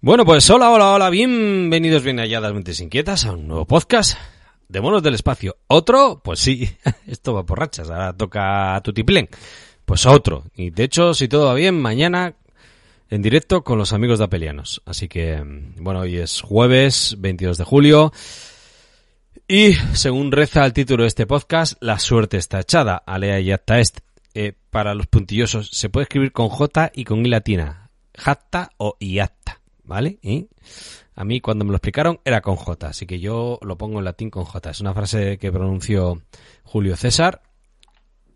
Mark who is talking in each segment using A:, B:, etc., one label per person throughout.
A: Bueno, pues hola, hola, hola, bienvenidos bien halladas mentes inquietas a un nuevo podcast de Monos del Espacio. ¿Otro? Pues sí, esto va por rachas, ahora toca Tutiplén. Pues otro. Y de hecho, si todo va bien, mañana en directo con los amigos de Apelianos. Así que, bueno, hoy es jueves 22 de julio. Y según reza el título de este podcast, la suerte está echada. Alea y acta est. Eh, para los puntillosos, se puede escribir con J y con I latina. Jatta o iacta. ¿Vale? Y a mí cuando me lo explicaron era con J, así que yo lo pongo en latín con J. Es una frase que pronunció Julio César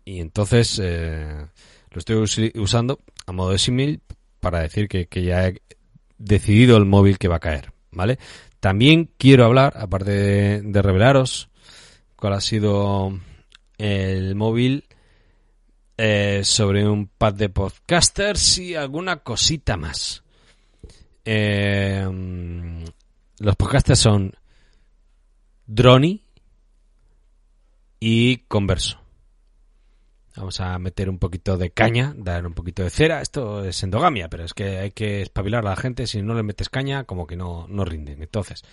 A: y entonces eh, lo estoy usando a modo de símil para decir que, ya he decidido el móvil que va a caer, ¿vale? También quiero hablar, aparte de, revelaros cuál ha sido el móvil eh, sobre un pad de podcasters y alguna cosita más. Eh, los podcasts son Droni y Converso. Vamos a meter un poquito de caña, dar un poquito de cera. Esto es endogamia, pero es que hay que espabilar a la gente. Si no le metes caña, como que no, no rinden. Entonces,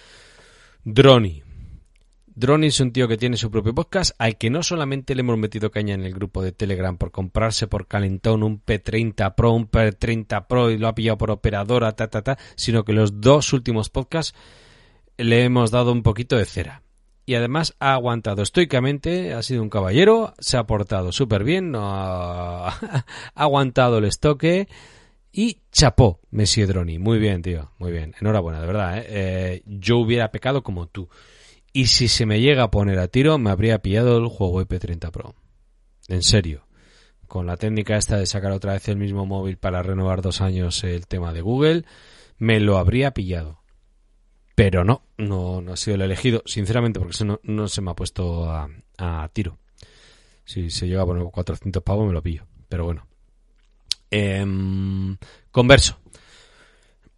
A: Droni. Droni es un tío que tiene su propio podcast, al que no solamente le hemos metido caña en el grupo de Telegram por comprarse por calentón un P30 Pro, un P30 Pro y lo ha pillado por operadora, ta, ta, ta, sino que los dos últimos podcasts le hemos dado un poquito de cera. Y además ha aguantado estoicamente, ha sido un caballero, se ha portado súper bien, no ha... aguantado el estoque y chapó Messi Droni. Muy bien, tío, muy bien. Enhorabuena, de verdad. ¿eh? Eh, yo hubiera pecado como tú. Y si se me llega a poner a tiro, me habría pillado el juego IP30 Pro. En serio. Con la técnica esta de sacar otra vez el mismo móvil para renovar dos años el tema de Google, me lo habría pillado. Pero no, no, no ha sido el elegido, sinceramente, porque eso no, se me ha puesto a, tiro. Si se llega a poner 400 pavos, me lo pillo. Pero bueno. Em, converso.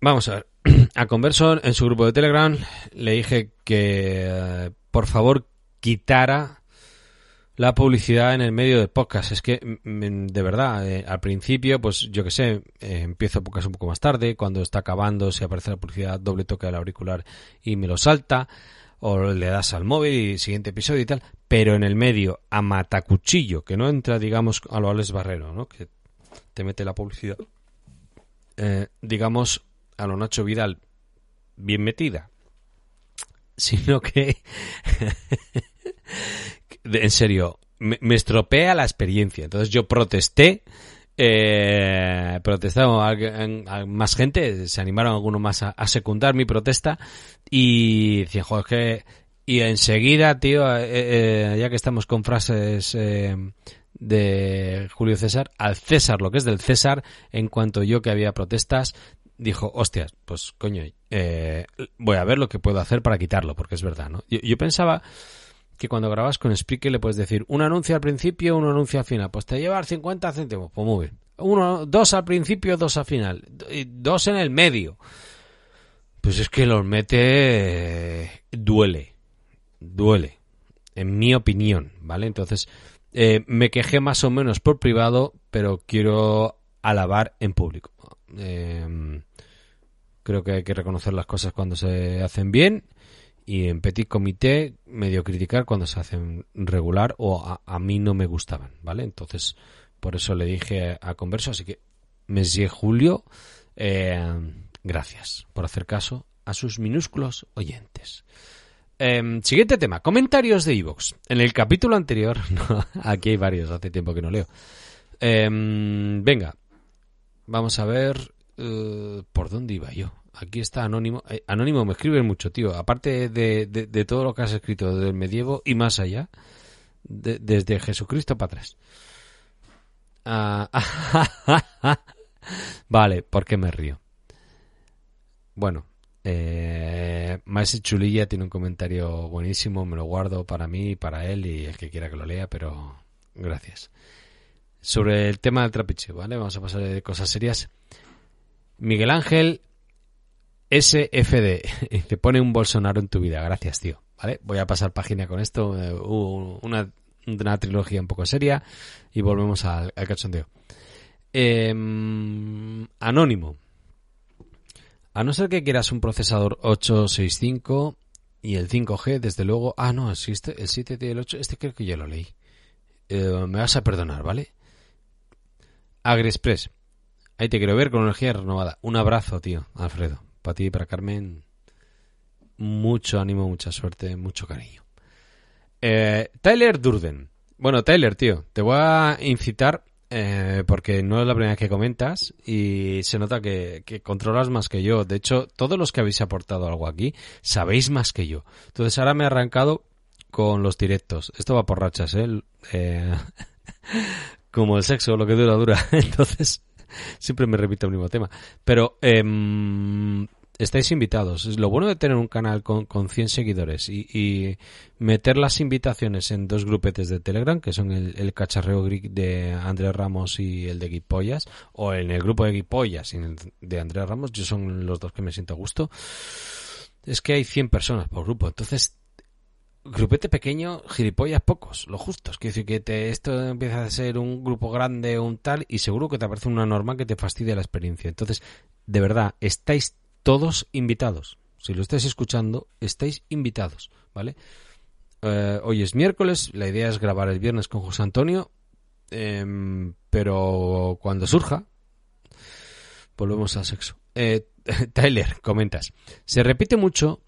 A: Vamos a ver. A Converso en su grupo de Telegram le dije que eh, por favor quitara la publicidad en el medio de podcast. Es que, de verdad, eh, al principio, pues yo que sé, eh, empiezo podcast un poco más tarde, cuando está acabando, si aparece la publicidad, doble toque al auricular y me lo salta, o le das al móvil y siguiente episodio y tal, pero en el medio, a matacuchillo, que no entra, digamos, a lo Alex Barrero, ¿no? Que te mete la publicidad. digamos, a lo Nacho Vidal bien metida, sino que, en serio, me, estropea la experiencia. Entonces yo protesté, eh, protestaron a, más gente, se animaron algunos más a, secundar mi protesta y decían, que... Y enseguida, tío, eh, eh, ya que estamos con frases eh, de Julio César, al César, lo que es del César, en cuanto yo que había protestas, dijo, hostias, pues coño, eh, voy a ver lo que puedo hacer para quitarlo, porque es verdad, ¿no? Yo, pensaba que cuando grabas con Spreaker le puedes decir un anuncio al principio, un anuncio al final, pues te lleva 50 céntimos, pues muy bien. Uno, dos al principio, dos al final, dos en el medio. Pues es que los mete, duele, duele, en mi opinión, ¿vale? Entonces, eh, me quejé más o menos por privado, pero quiero alabar en público. Eh, Creo que hay que reconocer las cosas cuando se hacen bien y en petit comité medio criticar cuando se hacen regular o a, mí no me gustaban, ¿vale? Entonces, por eso le dije a Converso, así que Monsieur Julio, eh, gracias por hacer caso a sus minúsculos oyentes. Em, siguiente tema, comentarios de Evox. En el capítulo anterior, aquí hay varios, hace tiempo que no leo. Em, venga, vamos a ver eh, ¿Por dónde iba yo? Aquí está Anónimo. Eh, Anónimo me escribe mucho, tío. Aparte de, de, todo lo que has escrito del medievo y más allá, desde Jesucristo para atrás. Ah, vale, ¿por qué me río? Bueno, eh, Maese Chulilla tiene un comentario buenísimo, me lo guardo para mí, para él y el que quiera que lo lea, pero gracias. Sobre el tema del trapiche, ¿vale? Vamos a pasar de cosas serias. Miguel Ángel SFD, te pone un Bolsonaro en tu vida, gracias, tío. ¿Vale? Voy a pasar página con esto, eh, una, una, trilogía un poco seria y volvemos al, al cachondeo. Em, anónimo. A no ser que quieras un procesador 865 y el 5G, desde luego. Ah, no, existe el 7 y el 8. Este creo que ya lo leí. Eh, me vas a perdonar, ¿vale? AgriExpress. Ahí te quiero ver con energía renovada. Un abrazo, tío, Alfredo. Para ti y para Carmen. Mucho ánimo, mucha suerte, mucho cariño. Eh, Tyler Durden. Bueno, Tyler, tío, te voy a incitar eh, porque no es la primera vez que comentas y se nota que, controlas más que yo. De hecho, todos los que habéis aportado algo aquí sabéis más que yo. Entonces ahora me he arrancado con los directos. Esto va por rachas, ¿eh? eh como el sexo, lo que dura, dura. Entonces, siempre me repito el mismo tema. Pero eh, estáis invitados. Lo bueno de tener un canal con, con 100 seguidores y, meter las invitaciones en dos grupetes de Telegram, que son el, cacharreo de Andrés Ramos y el de Guipollas, o en el grupo de Guipollas y de Andrés Ramos, yo son los dos que me siento a gusto, es que hay 100 personas por grupo. Entonces, grupete pequeño, gilipollas pocos, lo justos. Quiere decir que te, esto empieza a ser un grupo grande, un tal, y seguro que te aparece una norma que te fastidie la experiencia. Entonces, de verdad, estáis todos invitados. Si lo estáis escuchando, estáis invitados, ¿vale? Eh, hoy es miércoles, la idea es grabar el viernes con José Antonio, em, pero cuando surja, volvemos al sexo. Eh, Tyler, comentas, se repite mucho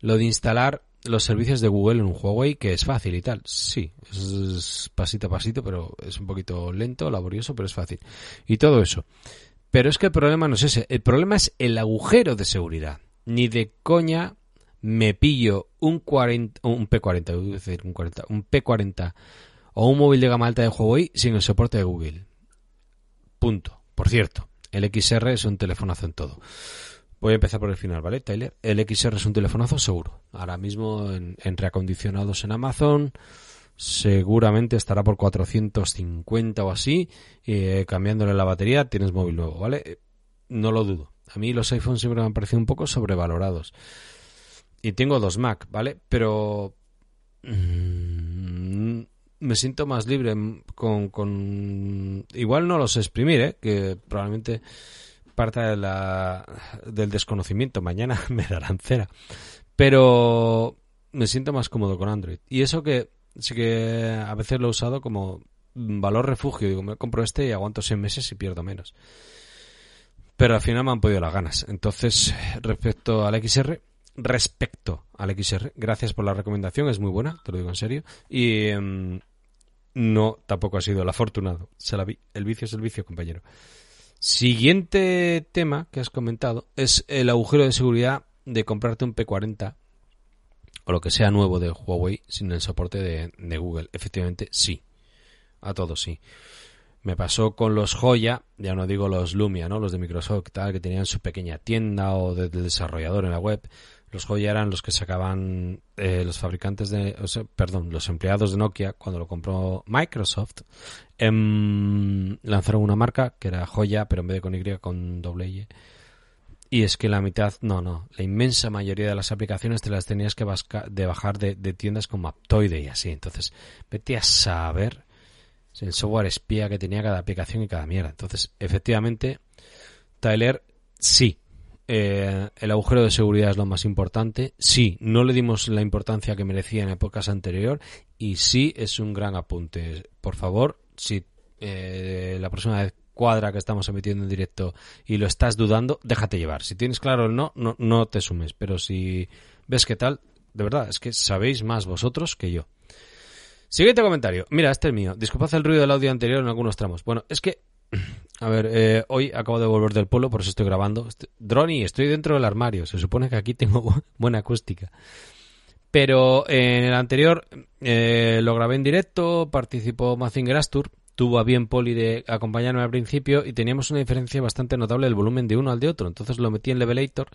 A: lo de instalar los servicios de Google en un Huawei, que es fácil y tal. Sí, es pasito a pasito, pero es un poquito lento, laborioso, pero es fácil. Y todo eso. Pero es que el problema no es ese, el problema es el agujero de seguridad. Ni de coña me pillo un 40, un P40, decir, un 40, un P40 o un móvil de gama alta de Huawei sin el soporte de Google. Punto. Por cierto, el XR es un telefonazo en todo. Voy a empezar por el final, ¿vale, Tyler? El XR es un telefonazo seguro. Ahora mismo en, en reacondicionados en Amazon, seguramente estará por 450 o así, eh, cambiándole la batería tienes móvil nuevo, ¿vale? Eh, no lo dudo. A mí los iPhones siempre me han parecido un poco sobrevalorados. Y tengo dos Mac, ¿vale? Pero mm, me siento más libre con, con... Igual no los exprimir, ¿eh? Que probablemente parte de la, del desconocimiento. Mañana me darán cera. Pero me siento más cómodo con Android. Y eso que Así que a veces lo he usado como valor refugio. Digo, me compro este y aguanto seis meses y pierdo menos. Pero al final me han podido las ganas. Entonces, respecto al XR, respecto al XR, gracias por la recomendación, es muy buena, te lo digo en serio. Y em, no, tampoco ha sido el afortunado. Se la vi. El vicio es el vicio, compañero. Siguiente tema que has comentado es el agujero de seguridad de comprarte un P40 o lo que sea nuevo de Huawei sin el soporte de, Google. Efectivamente, sí. A todos sí. Me pasó con los Joya, ya no digo los Lumia, ¿no? Los de Microsoft, tal, que tenían su pequeña tienda o del desarrollador en la web. Los Joya eran los que sacaban eh, los fabricantes de, perdón, los empleados de Nokia cuando lo compró Microsoft. Em, lanzaron una marca que era Joya, pero en vez de con Y, con doble Y y es que la mitad, no, no, la inmensa mayoría de las aplicaciones te las tenías que de bajar de, tiendas como Aptoide y así. Entonces, vete a saber el software espía que tenía cada aplicación y cada mierda. Entonces, efectivamente, Tyler, sí, eh, el agujero de seguridad es lo más importante. Sí, no le dimos la importancia que merecía en épocas anteriores. Y sí, es un gran apunte. Por favor, si eh, la próxima vez cuadra que estamos emitiendo en directo y lo estás dudando, déjate llevar. Si tienes claro el no, no, te sumes. Pero si ves qué tal, de verdad, es que sabéis más vosotros que yo. Siguiente comentario. Mira, este es mío. Disculpad el ruido del audio anterior en algunos tramos. Bueno, es que, a ver, eh, hoy acabo de volver del polo, por eso estoy grabando. Droni, estoy dentro del armario. Se supone que aquí tengo buena acústica. Pero en el anterior eh, lo grabé en directo, participó Mazinger Astur tuvo a bien Poli de acompañarme al principio y teníamos una diferencia bastante notable del volumen de uno al de otro. Entonces lo metí en Levelator,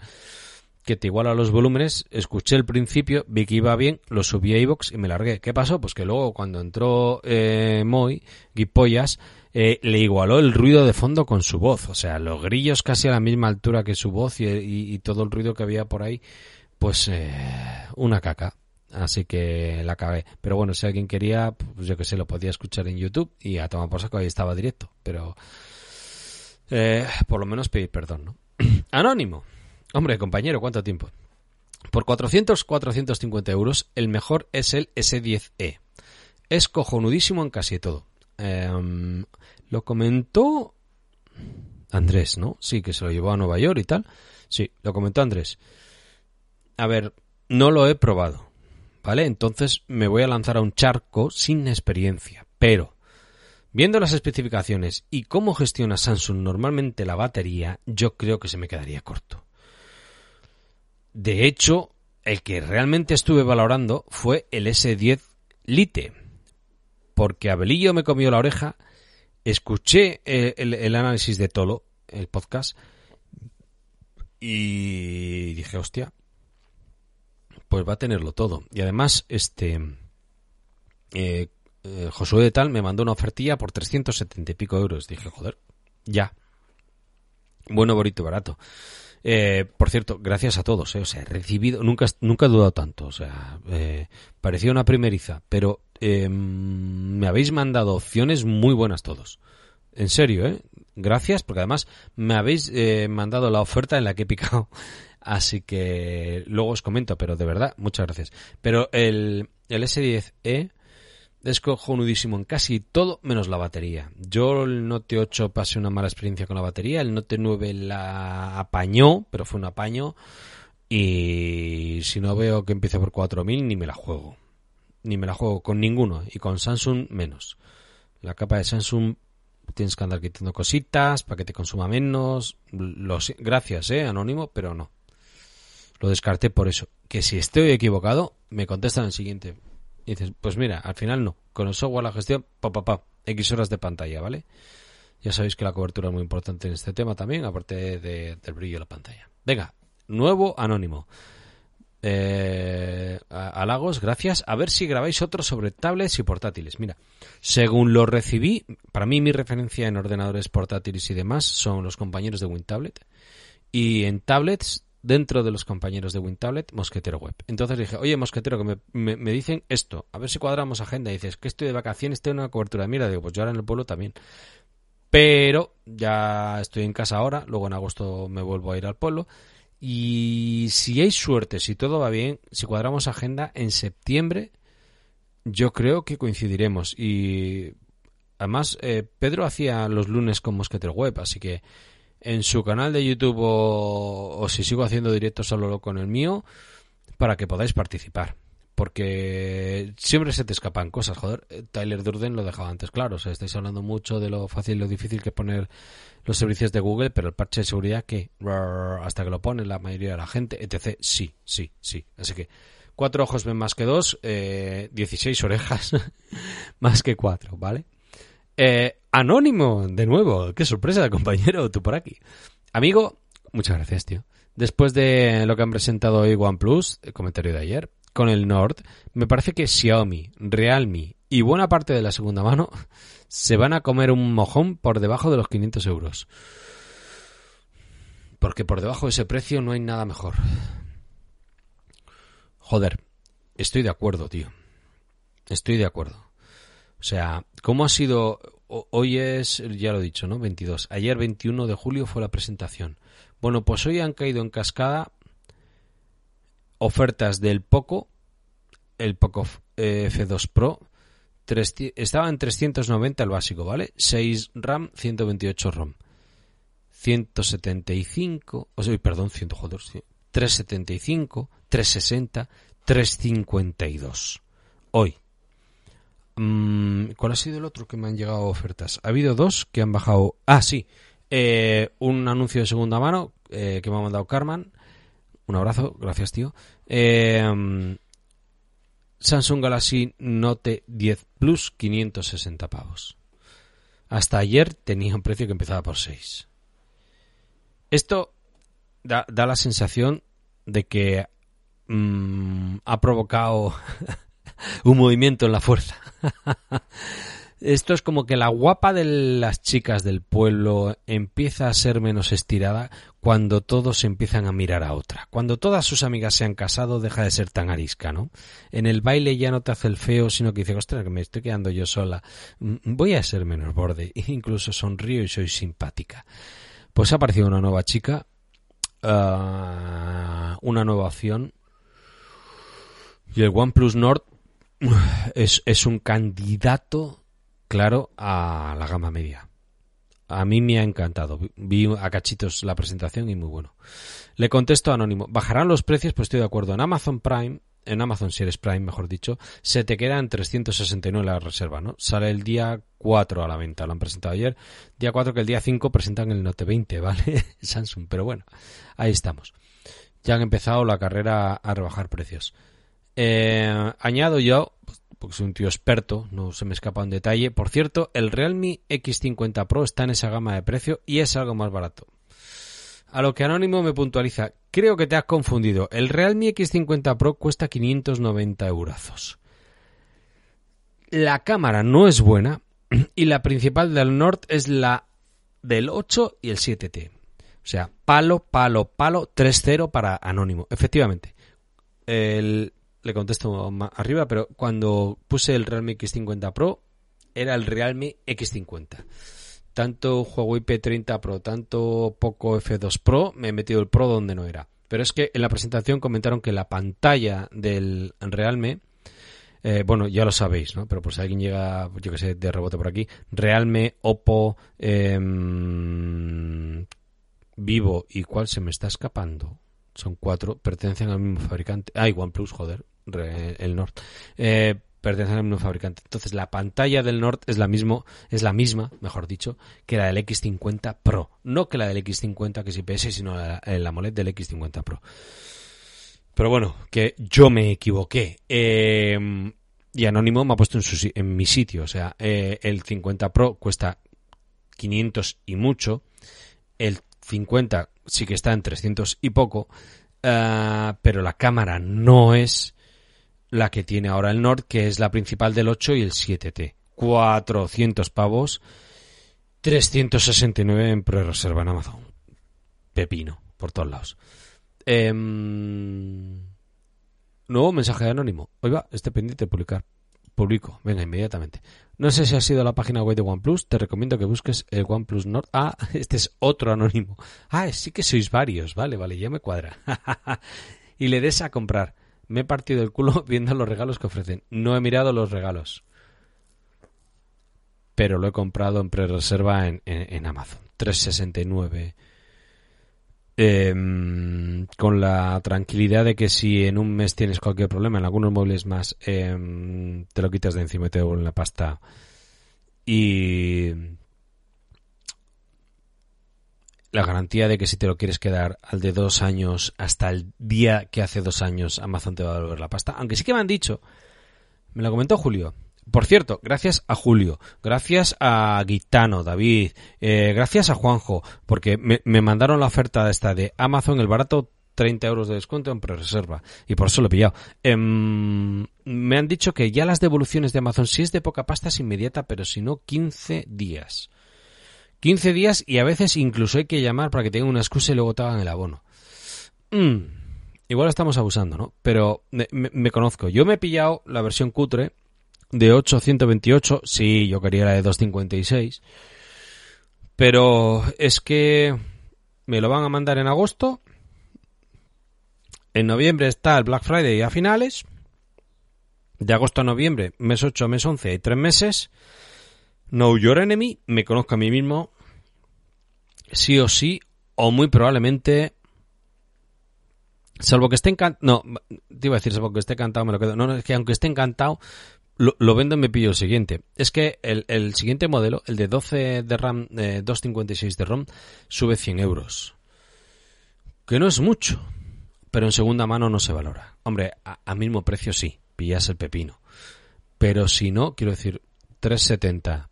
A: que te iguala los volúmenes, escuché el principio, vi que iba bien, lo subí a iVox y me largué. ¿Qué pasó? Pues que luego cuando entró eh, Moy, Guipollas, eh, le igualó el ruido de fondo con su voz. O sea, los grillos casi a la misma altura que su voz y, todo el ruido que había por ahí, pues eh, una caca. Así que la acabé. Pero bueno, si alguien quería, pues yo que sé, lo podía escuchar en YouTube y a tomar por saco ahí estaba directo. Pero eh, por lo menos pedir perdón, ¿no? Anónimo. Hombre, compañero, ¿cuánto tiempo? Por 400, 450 euros, el mejor es el S10e. Es cojonudísimo en casi todo. Em, lo comentó Andrés, ¿no? Sí, que se lo llevó a Nueva York y tal. Sí, lo comentó Andrés. A ver, no lo he probado. ¿Vale? Entonces me voy a lanzar a un charco sin experiencia. Pero, viendo las especificaciones y cómo gestiona Samsung normalmente la batería, yo creo que se me quedaría corto. De hecho, el que realmente estuve valorando fue el S10 Lite. Porque Abelillo me comió la oreja, escuché eh, el análisis de Tolo, el podcast, y dije, hostia, pues va a tenerlo todo. Y además, este eh, eh, Josué de Tal me mandó una ofertilla por 370 y pico euros. Dije, joder, ya. Bueno, bonito, barato. Por cierto, gracias a todos, o sea, he recibido, nunca, nunca he dudado tanto, o sea, parecía una primeriza, pero me habéis mandado opciones muy buenas todos. En serio, ¿eh? Gracias, porque además me habéis mandado la oferta en la que he picado Así que luego os comento, pero de verdad, muchas gracias. Pero el, el S10e es cojonudísimo en casi todo menos la batería. Yo el Note 8 pasé una mala experiencia con la batería, el Note 9 la apañó, pero fue un apaño. Y si no veo que empiece por 4000, ni me la juego. Ni me la juego con ninguno. Y con Samsung menos. La capa de Samsung tienes que andar quitando cositas para que te consuma menos. Los, gracias, eh, anónimo, pero no lo descarté por eso. Que si estoy equivocado, me contestan el siguiente. Dices, pues mira, al final no. Con el software la gestión, pa, pa, pa, X horas de pantalla, ¿vale? Ya sabéis que la cobertura es muy importante en este tema también, aparte del brillo de la pantalla. Venga, nuevo anónimo. Eh, gracias. A ver si grabáis otro sobre tablets y portátiles. Mira, según lo recibí, para mí mi referencia en ordenadores portátiles y demás son los compañeros de WinTablet. Y en tablets dentro de los compañeros de WinTablet, Mosquetero Web. Entonces dije, oye, Mosquetero, que me, me, dicen esto, a ver si cuadramos agenda. Y dices, que estoy de vacaciones, tengo una cobertura. Mira, digo, pues yo ahora en el pueblo también. Pero ya estoy en casa ahora, luego en agosto me vuelvo a ir al pueblo. Y si hay suerte, si todo va bien, si cuadramos agenda, en septiembre yo creo que coincidiremos. Y además, eh, Pedro hacía los lunes con Mosquetero Web, así que en su canal de YouTube o, si sigo haciendo directos solo con el mío para que podáis participar. Porque siempre se te escapan cosas, joder. Tyler Durden lo dejaba antes claro. O sea, estáis hablando mucho de lo fácil y lo difícil que poner los servicios de Google, pero el parche de seguridad que hasta que lo pone la mayoría de la gente, etc. Sí, sí, sí. Así que cuatro ojos ven más que dos, eh, 16 orejas más que cuatro, ¿vale? Eh, anónimo, de nuevo. Qué sorpresa, compañero, tú por aquí. Amigo, muchas gracias, tío. Después de lo que han presentado hoy OnePlus, el comentario de ayer, con el Nord, me parece que Xiaomi, Realme y buena parte de la segunda mano se van a comer un mojón por debajo de los 500 euros. Porque por debajo de ese precio no hay nada mejor. Joder, estoy de acuerdo, tío. Estoy de acuerdo. O sea, ¿cómo ha sido? Hoy es, ya lo he dicho, ¿no? 22. Ayer, 21 de julio, fue la presentación. Bueno, pues hoy han caído en cascada ofertas del Poco, el Poco eh, F2 Pro. estaba en 390 el básico, ¿vale? 6 RAM, 128 ROM. 175, o sea, perdón, 100, joder, 375, 360, 352. Hoy. Mm, ¿Cuál ha sido el otro que me han llegado ofertas? Ha habido dos que han bajado. Ah, sí. Eh, un anuncio de segunda mano eh, que me ha mandado Carman. Un abrazo, gracias, tío. Eh, Samsung Galaxy Note 10 Plus, 560 pavos. Hasta ayer tenía un precio que empezaba por 6. Esto da, da la sensación de que mm, ha provocado un movimiento en la fuerza. Esto es como que la guapa de las chicas del pueblo empieza a ser menos estirada cuando todos empiezan a mirar a otra. Cuando todas sus amigas se han casado, deja de ser tan arisca, ¿no? En el baile ya no te hace el feo, sino que dice, ostras, que me estoy quedando yo sola. Mm, voy a ser menos borde. Incluso sonrío y soy simpática. Pues ha aparecido una nueva chica, ah, una nueva opción. Y el OnePlus Nord es, es un candidato claro a la gama media. A mí me ha encantado. Vi a cachitos la presentación y muy bueno. Le contesto anónimo. ¿Bajarán los precios? Pues estoy de acuerdo. En Amazon Prime, en Amazon Series Prime, mejor dicho, se te queda en 369 la reserva, ¿no? Sale el día 4 a la venta. Lo han presentado ayer. Día 4 que el día 5 presentan el Note 20, ¿vale? Samsung. Pero bueno, ahí estamos. Ya han empezado la carrera a rebajar precios. Eh, añado yo, porque soy un tío experto, no se me escapa un detalle. Por cierto, el Realme X50 Pro está en esa gama de precio y es algo más barato. A lo que Anónimo me puntualiza, creo que te has confundido. El Realme X50 Pro cuesta 590 euros. La cámara no es buena y la principal del Nord es la del 8 y el 7T. O sea, palo, palo, palo, 3-0 para Anónimo. Efectivamente. El, le contesto más arriba, pero cuando puse el Realme X50 Pro, era el Realme X50. Tanto Huawei P30 Pro, tanto Poco F2 Pro, me he metido el Pro donde no era. Pero es que en la presentación comentaron que la pantalla del Realme, eh, bueno, ya lo sabéis, ¿no? Pero por si alguien llega, yo que sé, de rebote por aquí, Realme, Oppo, em, Vivo y cuál se me está escapando. Son cuatro, pertenecen al mismo fabricante. Ah, y OnePlus, joder el Nord, eh, pertenecen al mismo fabricante. Entonces la pantalla del Nord es la mismo, es la misma, mejor dicho, que la del X50 Pro, no que la del X50 que es IPS, sino la, la AMOLED del X50 Pro. Pero bueno, que yo me equivoqué. Eh, y Anónimo me ha puesto en, su, en mi sitio. O sea, eh, el 50 Pro cuesta 500 y mucho. El 50 sí que está en 300 y poco. Uh, pero la cámara no es la que tiene ahora el Nord, que es la principal del 8 y el 7T. 400 pavos, 369 en pre-reserva en Amazon. Pepino, por todos lados. Em, nuevo mensaje anónimo. Oiga, esté pendiente de publicar. Publico, venga, inmediatamente. No sé si ha sido la página web de OnePlus, te recomiendo que busques el OnePlus Nord. Ah, este es otro anónimo. Ah, sí que sois varios, vale, vale, ya me cuadra. y le des a comprar. Me he partido el culo viendo los regalos que ofrecen. No he mirado los regalos. Pero lo he comprado en pre-reserva en, en, Amazon. 369. Em, con la tranquilidad de que si en un mes tienes cualquier problema, en algunos muebles más, em, te lo quitas de encima y te devuelven la pasta. Y la garantía de que si te lo quieres quedar al de dos años hasta el día que hace dos años Amazon te va a devolver la pasta. Aunque sí que me han dicho, me lo comentó Julio. Por cierto, gracias a Julio, gracias a Guitano, David, eh, gracias a Juanjo, porque me, mandaron la oferta esta de Amazon, el barato 30 euros de descuento en pre-reserva. Y por eso lo he pillado. Em, me han dicho que ya las devoluciones de Amazon, si es de poca pasta, es inmediata, pero si no, 15 días. 15 días y a veces incluso hay que llamar para que tengan una excusa y luego te hagan el abono. Mm, igual estamos abusando, ¿no? Pero me, conozco. Yo me he pillado la versión cutre de 828. Sí, yo quería la de 256. Pero es que me lo van a mandar en agosto. En noviembre está el Black Friday a finales. De agosto a noviembre, mes 8, mes 11, hay tres meses. Know Your Enemy, me conozco a mí mismo, sí o sí, o muy probablemente, salvo que esté encantado, no, te iba a decir, salvo que esté encantado, me lo quedo, no, es que aunque esté encantado, lo, vendo y me pillo el siguiente. Es que el, siguiente modelo, el de 12 de RAM, 256 de ROM, sube 100 euros. Que no es mucho, pero en segunda mano no se valora. Hombre, a, a mismo precio sí, pillas el pepino. Pero si no, quiero decir, 370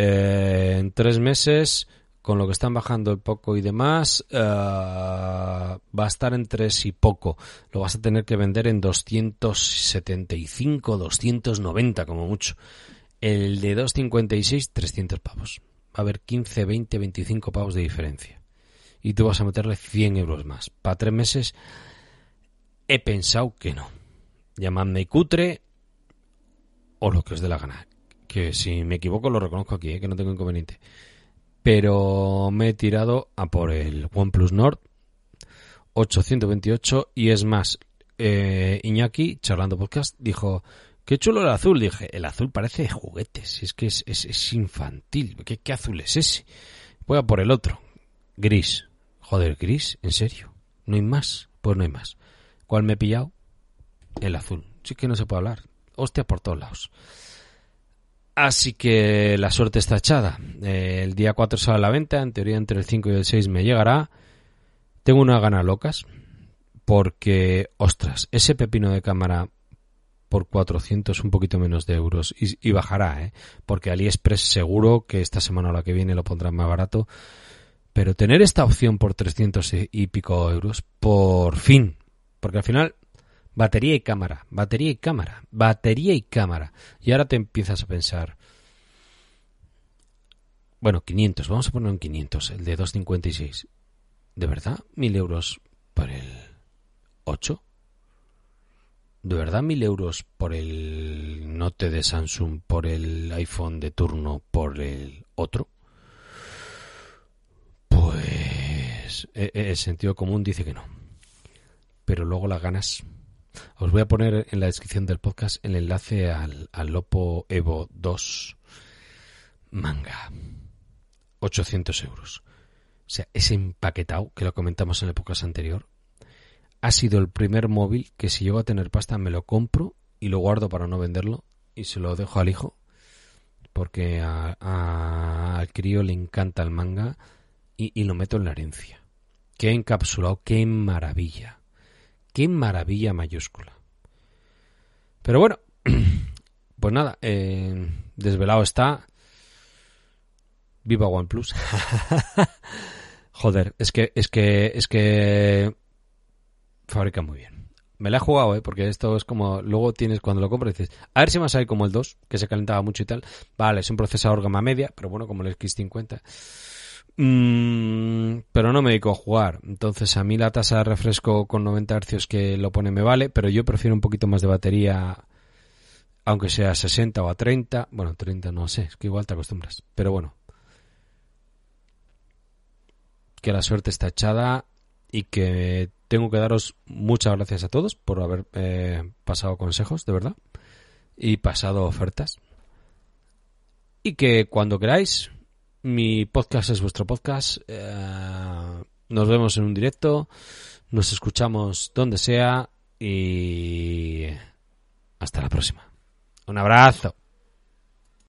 A: Eh, en tres meses, con lo que están bajando el poco y demás, eh, va a estar en tres y poco. Lo vas a tener que vender en 275, 290 como mucho. El de 256, 300 pavos. Va a haber 15, 20, 25 pavos de diferencia. Y tú vas a meterle 100 euros más. Para tres meses he pensado que no. Llamadme cutre o lo que os dé la gana. Que si me equivoco lo reconozco aquí, ¿eh? que no tengo inconveniente. Pero me he tirado a por el OnePlus Nord 828 y es más, eh, Iñaki, charlando podcast, dijo, qué chulo el azul. Dije, el azul parece de juguetes, es que es, es, infantil. ¿Qué, ¿Qué azul es ese? Voy a por el otro, gris. Joder, gris, ¿en serio? ¿No hay más? Pues no hay más. ¿Cuál me he pillado? El azul. Sí que no se puede hablar. Hostia por todos lados. Así que la suerte está echada. Eh, el día 4 sale a la venta, en teoría entre el 5 y el 6 me llegará. Tengo una gana locas porque, ostras, ese pepino de cámara por 400, un poquito menos de euros, y, bajará, ¿eh? porque AliExpress seguro que esta semana o la que viene lo pondrán más barato. Pero tener esta opción por 300 y pico euros, por fin, porque al final Batería y cámara, batería y cámara, batería y cámara. Y ahora te empiezas a pensar, bueno, 500, vamos a ponerlo en 500, el de 256. ¿De verdad? ¿Mil euros por el 8? ¿De verdad mil euros por el Note de Samsung, por el iPhone de turno, por el otro? Pues e, e, el sentido común dice que no. Pero luego las ganas os voy a poner en la descripción del podcast el enlace al, al Lopo Evo 2 manga. 800 euros. O sea, ese empaquetado que lo comentamos en la época anterior ha sido el primer móvil que si llego a tener pasta me lo compro y lo guardo para no venderlo y se lo dejo al hijo porque al crío le encanta el manga y, y lo meto en la herencia. Qué encapsulado, qué maravilla. Qué maravilla mayúscula. Pero bueno, pues nada, eh, desvelado está. Viva OnePlus. Joder, es que, es que, es que fabrica muy bien. Me la he jugado, ¿eh? porque esto es como, luego tienes, cuando lo compras, dices, a ver si a salir como el 2, que se calentaba mucho y tal. Vale, es un procesador gama media, pero bueno, como el X50. Mm, pero no me dedico a jugar. Entonces a mí la tasa de refresco con 90 Hz que lo pone me vale, pero yo prefiero un poquito más de batería, aunque sea a 60 o a 30. Bueno, 30 no sé, es que igual te acostumbras. Pero bueno. Que la suerte está echada y que tengo que daros muchas gracias a todos por haber eh, pasado consejos, de verdad, y pasado ofertas. Y que cuando queráis, mi podcast es vuestro podcast. Eh, nos vemos en un directo. Nos escuchamos donde sea. Y hasta la próxima. Un abrazo.